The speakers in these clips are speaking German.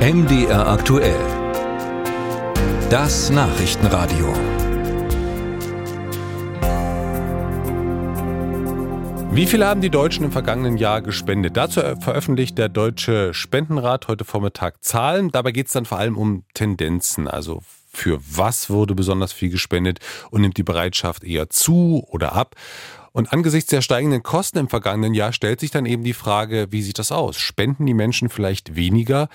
MDR aktuell. Das Nachrichtenradio. Wie viel haben die Deutschen im vergangenen Jahr gespendet? Dazu veröffentlicht der Deutsche Spendenrat heute Vormittag Zahlen. Dabei geht es dann vor allem um Tendenzen, also für was wurde besonders viel gespendet und nimmt die Bereitschaft eher zu oder ab. Und angesichts der steigenden Kosten im vergangenen Jahr stellt sich dann eben die Frage, wie sieht das aus? Spenden die Menschen vielleicht weniger?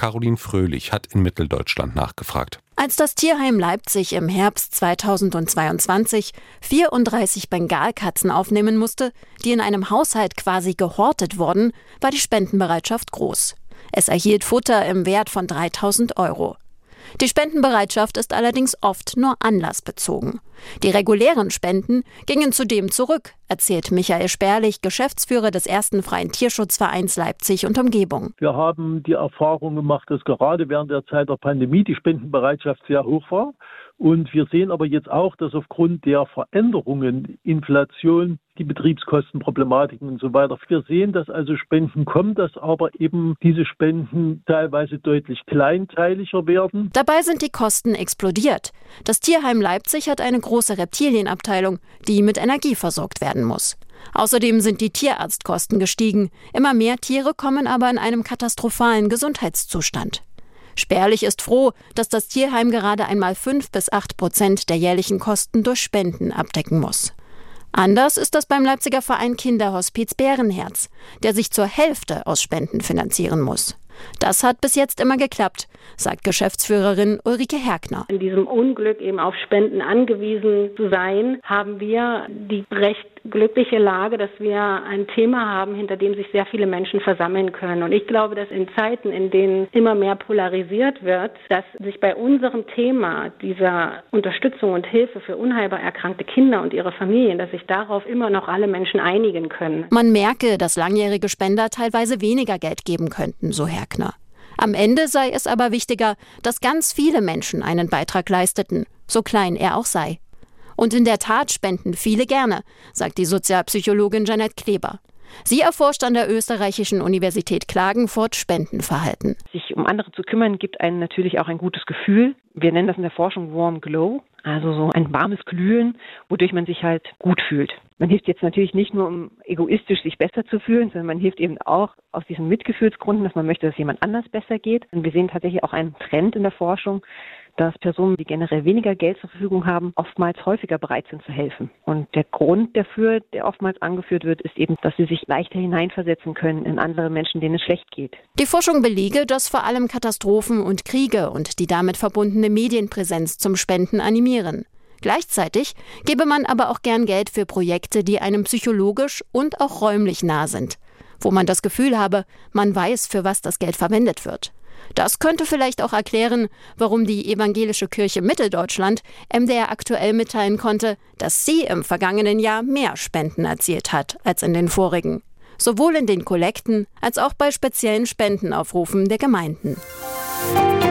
Caroline Fröhlich hat in Mitteldeutschland nachgefragt. Als das Tierheim Leipzig im Herbst 2022 34 Bengalkatzen aufnehmen musste, die in einem Haushalt quasi gehortet wurden, war die Spendenbereitschaft groß. Es erhielt Futter im Wert von 3000 Euro. Die Spendenbereitschaft ist allerdings oft nur anlassbezogen. Die regulären Spenden gingen zudem zurück, erzählt Michael Sperlich, Geschäftsführer des ersten freien Tierschutzvereins Leipzig und Umgebung. Wir haben die Erfahrung gemacht, dass gerade während der Zeit der Pandemie die Spendenbereitschaft sehr hoch war. Und wir sehen aber jetzt auch, dass aufgrund der Veränderungen, Inflation, die Betriebskostenproblematiken und so weiter, wir sehen, dass also Spenden kommen, dass aber eben diese Spenden teilweise deutlich kleinteiliger werden. Dabei sind die Kosten explodiert. Das Tierheim Leipzig hat eine große Reptilienabteilung, die mit Energie versorgt werden muss. Außerdem sind die Tierarztkosten gestiegen. Immer mehr Tiere kommen aber in einem katastrophalen Gesundheitszustand. Spärlich ist froh, dass das Tierheim gerade einmal fünf bis acht Prozent der jährlichen Kosten durch Spenden abdecken muss. Anders ist das beim Leipziger Verein Kinderhospiz Bärenherz, der sich zur Hälfte aus Spenden finanzieren muss. Das hat bis jetzt immer geklappt, sagt Geschäftsführerin Ulrike Herkner. In diesem Unglück eben auf Spenden angewiesen zu sein, haben wir die recht glückliche Lage, dass wir ein Thema haben, hinter dem sich sehr viele Menschen versammeln können. Und ich glaube, dass in Zeiten, in denen immer mehr polarisiert wird, dass sich bei unserem Thema dieser Unterstützung und Hilfe für unheilbar erkrankte Kinder und ihre Familien, dass sich darauf immer noch alle Menschen einigen können. Man merke, dass langjährige Spender teilweise weniger Geld geben könnten, so Herkner. Am Ende sei es aber wichtiger, dass ganz viele Menschen einen Beitrag leisteten, so klein er auch sei. Und in der Tat spenden viele gerne, sagt die Sozialpsychologin Janette Kleber. Sie erforscht an der österreichischen Universität Klagenfurt Spendenverhalten. Sich um andere zu kümmern, gibt einem natürlich auch ein gutes Gefühl. Wir nennen das in der Forschung Warm Glow, also so ein warmes Glühen, wodurch man sich halt gut fühlt. Man hilft jetzt natürlich nicht nur, um egoistisch sich besser zu fühlen, sondern man hilft eben auch aus diesem Mitgefühlsgrund, dass man möchte, dass jemand anders besser geht. Und wir sehen tatsächlich auch einen Trend in der Forschung, dass Personen, die generell weniger Geld zur Verfügung haben, oftmals häufiger bereit sind zu helfen. Und der Grund dafür, der oftmals angeführt wird, ist eben, dass sie sich leichter hineinversetzen können in andere Menschen, denen es schlecht geht. Die Forschung belege, dass vor allem Katastrophen und Kriege und die damit verbundene Medienpräsenz zum Spenden animieren. Gleichzeitig gebe man aber auch gern Geld für Projekte, die einem psychologisch und auch räumlich nah sind, wo man das Gefühl habe, man weiß, für was das Geld verwendet wird. Das könnte vielleicht auch erklären, warum die Evangelische Kirche Mitteldeutschland MDR aktuell mitteilen konnte, dass sie im vergangenen Jahr mehr Spenden erzielt hat als in den vorigen. Sowohl in den Kollekten als auch bei speziellen Spendenaufrufen der Gemeinden. Musik